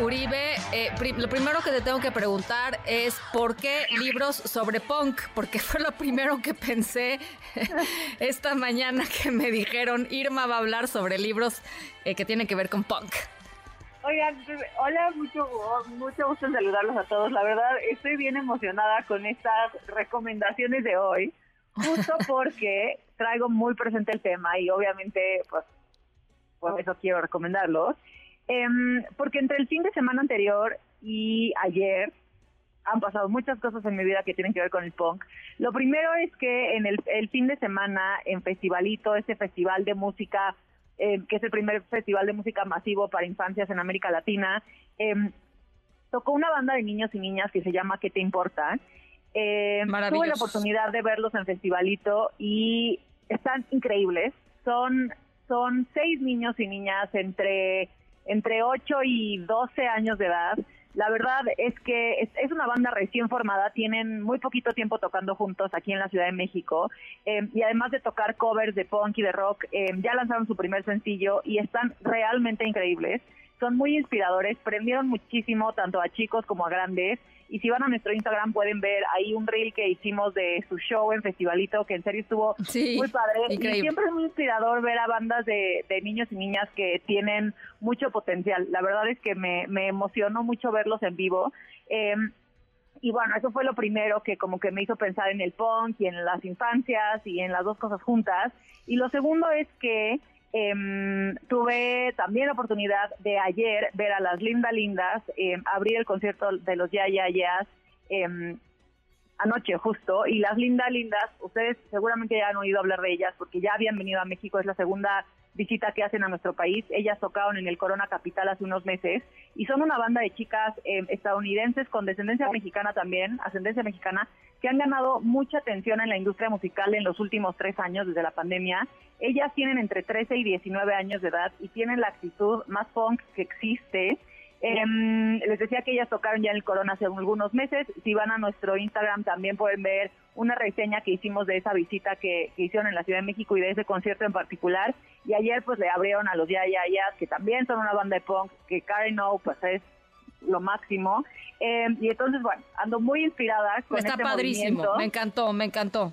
Uribe, eh, lo primero que te tengo que preguntar es ¿por qué libros sobre punk? Porque fue lo primero que pensé esta mañana que me dijeron Irma va a hablar sobre libros eh, que tienen que ver con punk. Oigan, hola, mucho, mucho gusto en saludarlos a todos. La verdad, estoy bien emocionada con estas recomendaciones de hoy, justo porque traigo muy presente el tema y obviamente, pues, por eso quiero recomendarlos. Em, porque entre el fin de semana anterior y ayer han pasado muchas cosas en mi vida que tienen que ver con el punk. Lo primero es que en el, fin de semana en Festivalito, este festival de música, em, que es el primer festival de música masivo para infancias en América Latina, em, tocó una banda de niños y niñas que se llama ¿Qué te importa? tuve la oportunidad de verlos en Festivalito y están increíbles. Son, son seis niños y niñas entre entre 8 y 12 años de edad. La verdad es que es, una banda recién formada, tienen muy poquito tiempo tocando juntos aquí en la Ciudad de México eh, y además de tocar covers de punk y de rock, eh, ya lanzaron su primer sencillo y están realmente increíbles. Son muy inspiradores, prendieron muchísimo tanto a chicos como a grandes y si van a nuestro Instagram pueden ver ahí un reel que hicimos de su show en Festivalito, que en serio estuvo muy padre. Y siempre es muy inspirador ver a bandas de, niños y niñas que tienen mucho potencial. La verdad es que me, me emocionó mucho verlos en vivo. Em, y bueno, eso fue lo primero que como que me hizo pensar en el punk y en las infancias y en las dos cosas juntas. Y lo segundo es que eh, tuve también la oportunidad de ayer ver a las Linda Lindas em, abrir el concierto de los Ya Ya Ya eh, anoche justo y las Linda Lindas, ustedes seguramente ya han oído hablar de ellas porque ya habían venido a México, es la segunda visita que hacen a nuestro país. Ellas tocaron en el Corona Capital hace unos meses y son una banda de chicas em, estadounidenses con descendencia mexicana también, ascendencia mexicana, que han ganado mucha atención en la industria musical en los últimos tres años desde la pandemia. Ellas tienen entre 13 y 19 años de edad y tienen la actitud más punk que existe. Em, les decía que ellas tocaron ya en el Corona hace algunos meses. Si van a nuestro Instagram también pueden ver una reseña que hicimos de esa visita que, hicieron en la Ciudad de México y de ese concierto en particular. Y ayer pues le abrieron a los Ya Ya Ya, que también son una banda de punk, que Karen O pues es lo máximo. Em, y entonces, bueno, ando muy inspirada con Está este padrísimo, me encantó, me encantó.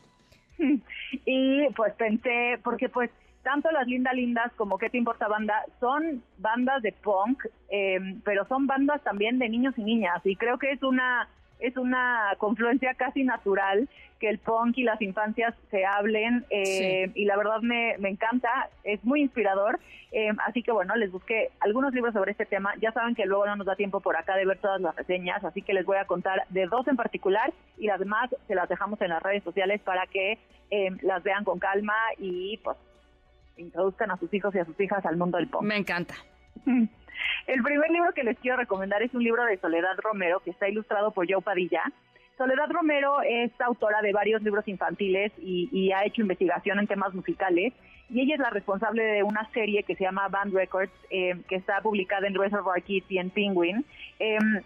y pues pensé, porque pues tanto las Linda Lindas como ¿Qué te importa banda? son bandas de punk, em, pero son bandas también de niños y niñas y creo que es una es una confluencia casi natural que el punk y las infancias se hablen eh, y la verdad me, me, encanta, es muy inspirador. Eh, así que bueno, les busqué algunos libros sobre este tema. Ya saben que luego no nos da tiempo por acá de ver todas las reseñas, así que les voy a contar de dos en particular y las demás se las dejamos en las redes sociales para que eh, las vean con calma y pues introduzcan a sus hijos y a sus hijas al mundo del punk. Me encanta. El primer libro que les quiero recomendar es un libro de Soledad Romero que está ilustrado por Joe Padilla. Soledad Romero es autora de varios libros infantiles y, ha hecho investigación en temas musicales y ella es la responsable de una serie que se llama Band Records eh, que está publicada en Reservoir Kids y en Penguin em,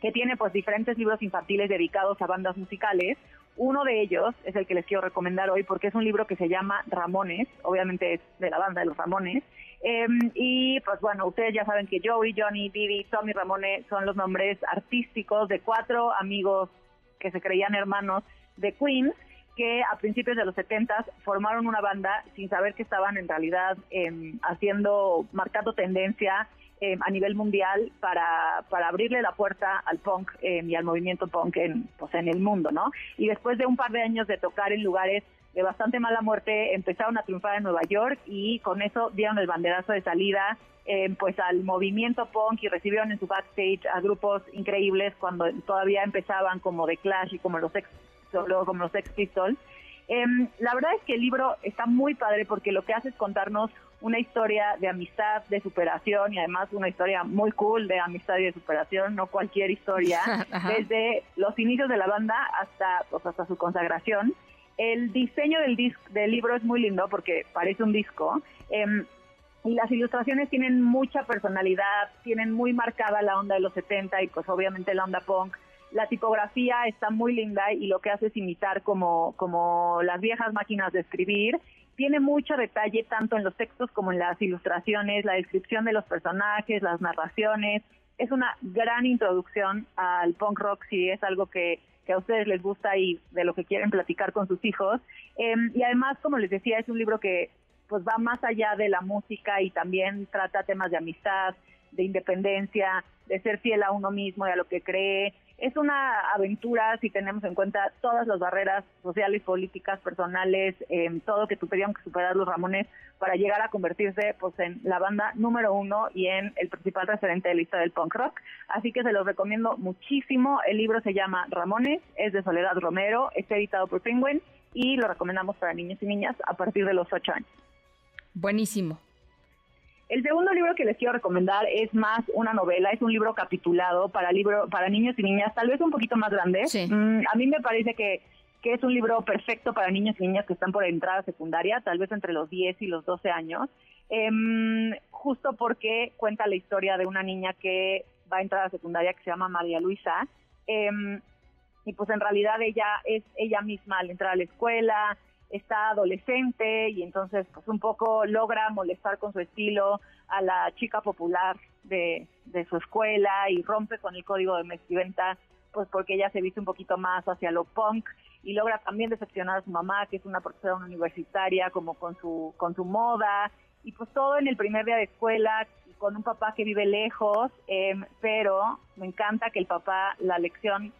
que tiene pues diferentes libros infantiles dedicados a bandas musicales. Uno de ellos es el que les quiero recomendar hoy porque es un libro que se llama Ramones, obviamente es de la banda de los Ramones, Em, y pues bueno, ustedes ya saben que Joey, Johnny, Didi, Tommy, Ramone son los nombres artísticos de cuatro amigos que se creían hermanos de Queens. que a principios de los 70 formaron una banda sin saber que estaban en realidad em, haciendo, marcando tendencia em, a nivel mundial para, para abrirle la puerta al punk em, y al movimiento punk en, pues, en el mundo, ¿no? Y después de un par de años de tocar en lugares de bastante mala muerte, empezaron a triunfar en Nueva York y con eso dieron el banderazo de salida pues al movimiento punk y recibieron en su backstage a grupos increíbles cuando todavía empezaban como The Clash y como los ex luego como los Sex Pistols. Em, la verdad es que el libro está muy padre porque lo que hace es contarnos una historia de amistad, de superación y además una historia muy cool de amistad y de superación, no cualquier historia, desde los inicios de la banda hasta, pues, hasta su consagración. El diseño del, del libro es muy lindo porque parece un disco. Em, y las ilustraciones tienen mucha personalidad, tienen muy marcada la onda de los 70 y pues obviamente la onda punk la tipografía está muy linda y lo que hace es imitar como, como las viejas máquinas de escribir. Tiene mucho detalle tanto en los textos como en las ilustraciones, la descripción de los personajes, las narraciones. Es una gran introducción al punk rock si es algo que, a ustedes les gusta y de lo que quieren platicar con sus hijos. Em, y además, como les decía, es un libro que pues va más allá de la música y también trata temas de amistad, de independencia, de ser fiel a uno mismo y a lo que cree, es una aventura si tenemos en cuenta todas las barreras sociales, políticas, personales, eh, todo que tuvieron que superar los Ramones para llegar a convertirse pues en la banda número uno y en el principal referente de la lista del punk rock. Así que se los recomiendo muchísimo. El libro se llama Ramones, es de Soledad Romero, está editado por Penguin y lo recomendamos para niños y niñas a partir de los ocho años. Buenísimo. El segundo libro que les quiero recomendar es más una novela, es un libro capitulado para libro para niños y niñas, tal vez un poquito más grande. Mm, a mí me parece que, que es un libro perfecto para niños y niñas que están por entrada secundaria, tal vez entre los 10 y los 12 años, em, justo porque cuenta la historia de una niña que va a entrar a secundaria que se llama María Luisa. Em, y pues en realidad ella es ella misma al entrar a la escuela, está adolescente y entonces pues un poco logra molestar con su estilo a la chica popular de, su escuela y rompe con el código de vestimenta pues porque ella se viste un poquito más hacia lo punk y logra también decepcionar a su mamá que es una profesora universitaria como con su con su moda. Y pues todo en el primer día de escuela con un papá que vive lejos em, pero me encanta que el papá la lección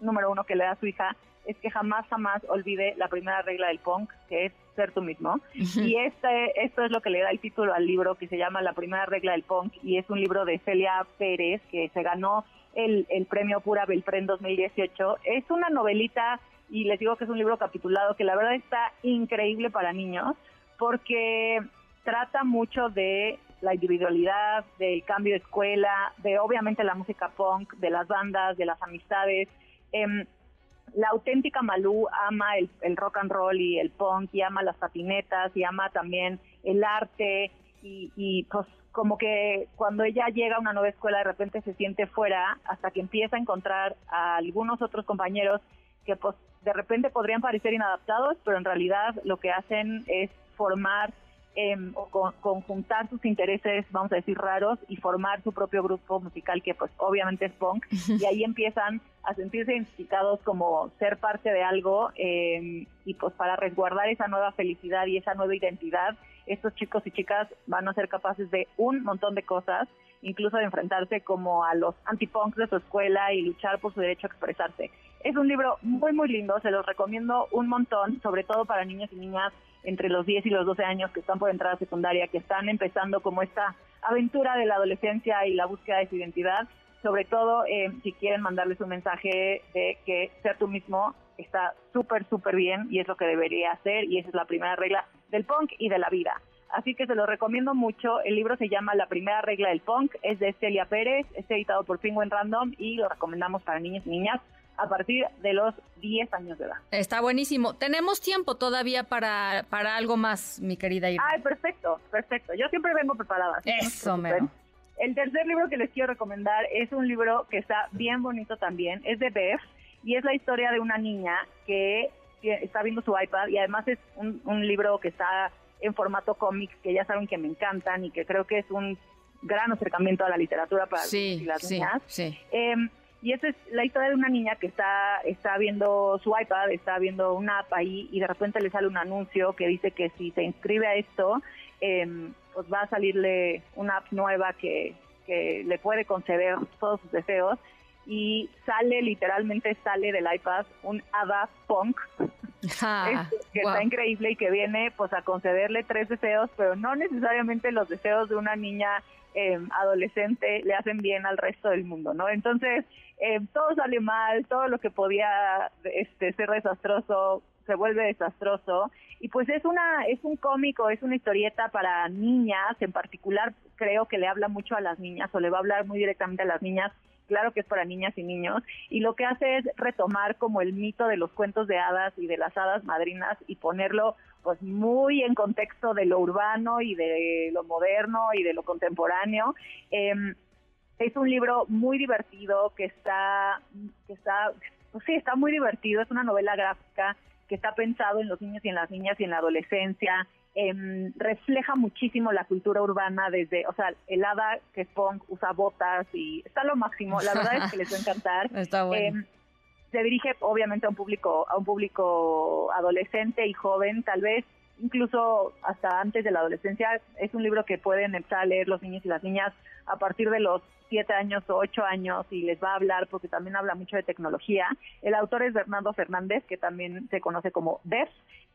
número uno que le da a su hija es que jamás, jamás olvide la primera regla del punk, que es ser tú mismo. Y este, esto es lo que le da el título al libro, que se llama La primera regla del punk, y es un libro de Celia Pérez, que se ganó el, el premio Pura Belprén 2018. Es una novelita, y les digo que es un libro capitulado, que la verdad está increíble para niños, porque trata mucho de la individualidad, del cambio de escuela, de obviamente la música punk, de las bandas, de las amistades. Eh, la auténtica Malú ama el, rock and roll y el punk y ama las patinetas y ama también el arte y, pues como que cuando ella llega a una nueva escuela de repente se siente fuera hasta que empieza a encontrar a algunos otros compañeros que pues de repente podrían parecer inadaptados, pero en realidad lo que hacen es formar Em, o conjuntar sus intereses, vamos a decir, raros y formar su propio grupo musical que pues obviamente es punk y ahí empiezan a sentirse identificados como ser parte de algo em, y pues para resguardar esa nueva felicidad y esa nueva identidad, estos chicos y chicas van a ser capaces de un montón de cosas, incluso de enfrentarse como a los anti-punks de su escuela y luchar por su derecho a expresarse. Es un libro muy, muy lindo, se los recomiendo un montón, sobre todo para niños y niñas entre los 10 y los 12 años que están por entrada secundaria, que están empezando como esta aventura de la adolescencia y la búsqueda de su identidad, sobre todo eh, si quieren mandarles un mensaje de que ser tú mismo está súper, súper bien y es lo que debería hacer y esa es la primera regla del punk y de la vida. Así que se lo recomiendo mucho. El libro se llama La primera regla del punk, es de Celia Pérez, es editado por Penguin Random y lo recomendamos para niños y niñas a partir de los 10 años de edad. Está buenísimo. Tenemos tiempo todavía para, para algo más, mi querida Irma. Ay, perfecto, perfecto. Yo siempre vengo preparada. Eso, mero. El tercer libro que les quiero recomendar es un libro que está bien bonito también. Es de Beth y es la historia de una niña que está viendo su iPad y además es un, libro que está en formato cómic que ya saben que me encantan y que creo que es un gran acercamiento a la literatura para las niñas. Sí. Em, y esa es la historia de una niña que está, está viendo su iPad, está viendo una app ahí y de repente le sale un anuncio que dice que si se inscribe a esto, em, pues va a salirle una app nueva que, que le puede conceder todos sus deseos. Y sale, literalmente sale del iPad un Ada Punk, ah, que está increíble y que viene pues a concederle tres deseos, pero no necesariamente los deseos de una niña eh, adolescente le hacen bien al resto del mundo, ¿no? Entonces, eh, todo sale mal, todo lo que podía este, ser desastroso se vuelve desastroso y pues es una es un cómico, es una historieta para niñas, en particular creo que le habla mucho a las niñas o le va a hablar muy directamente a las niñas claro que es para niñas y niños, y lo que hace es retomar como el mito de los cuentos de hadas y de las hadas madrinas y ponerlo pues muy en contexto de lo urbano y de lo moderno y de lo contemporáneo. Em, es un libro muy divertido que está, que está, pues sí, está muy divertido. Es una novela gráfica que está pensado en los niños y en las niñas y en la adolescencia. Em, refleja muchísimo la cultura urbana desde, o sea, el hada que es punk usa botas y está lo máximo. La verdad es que les va a encantar. está bueno. Em, se dirige obviamente a un público a un público adolescente y joven tal vez incluso hasta antes de la adolescencia es un libro que pueden empezar a leer los niños y las niñas a partir de los siete años o ocho años y les va a hablar porque también habla mucho de tecnología. El autor es Bernardo Fernández, que también se conoce como Def,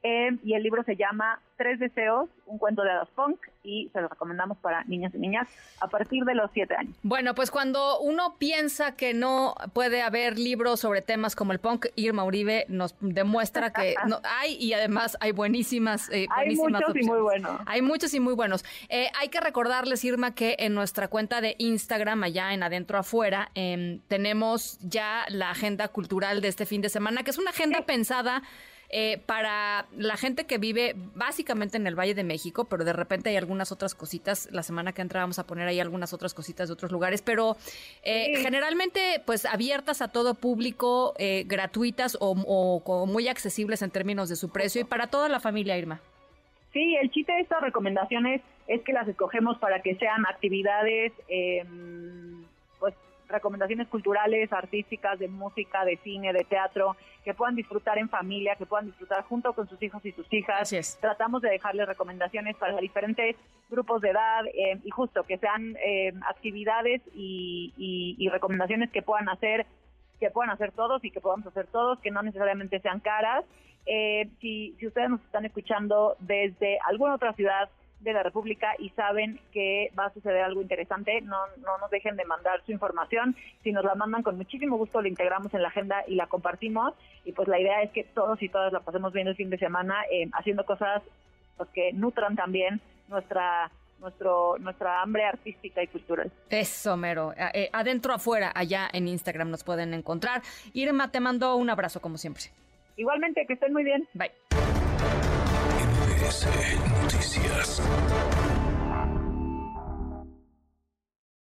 eh, y el libro se llama Tres Deseos, un cuento de hadas punk, y se lo recomendamos para niñas y niñas a partir de los siete años. Bueno, pues cuando uno piensa que no puede haber libros sobre temas como el punk, Irma Uribe nos demuestra que no hay y además hay buenísimas, eh, hay muchos y muy buenos. Hay muchos y muy buenos. Eh, hay que recordarles, Irma, que en nuestra cuenta de Instagram, allá en Adentro Afuera, em, tenemos ya la agenda cultural de este fin de semana, que es una agenda pensada eh, para la gente que vive básicamente en el Valle de México, pero de repente hay algunas otras cositas. La semana que entra vamos a poner ahí algunas otras cositas de otros lugares, pero eh, generalmente pues abiertas a todo público, eh, gratuitas o, o, muy accesibles en términos de su precio y para toda la familia, Irma. Sí, el chiste de estas recomendaciones es que las escogemos para que sean actividades em, recomendaciones culturales, artísticas, de música, de cine, de teatro, que puedan disfrutar en familia, que puedan disfrutar junto con sus hijos y sus hijas. Tratamos de dejarles recomendaciones para diferentes grupos de edad eh, y justo que sean eh, actividades y, recomendaciones que puedan hacer que puedan hacer todos y que podamos hacer todos, que no necesariamente sean caras. Eh, si, si ustedes nos están escuchando desde alguna otra ciudad de la República y saben que va a suceder algo interesante, no, no nos dejen de mandar su información. Si nos la mandan con muchísimo gusto, la integramos en la agenda y la compartimos. Y pues la idea es que todos y todas la pasemos bien el fin de semana eh, haciendo cosas pues, que nutran también nuestra nuestro nuestra hambre artística y cultural. Eso, mero. Eh, adentro, afuera, allá en Instagram nos pueden encontrar. Irma, te mando un abrazo como siempre. Igualmente, que estén muy bien. Bye. NBC Noticias.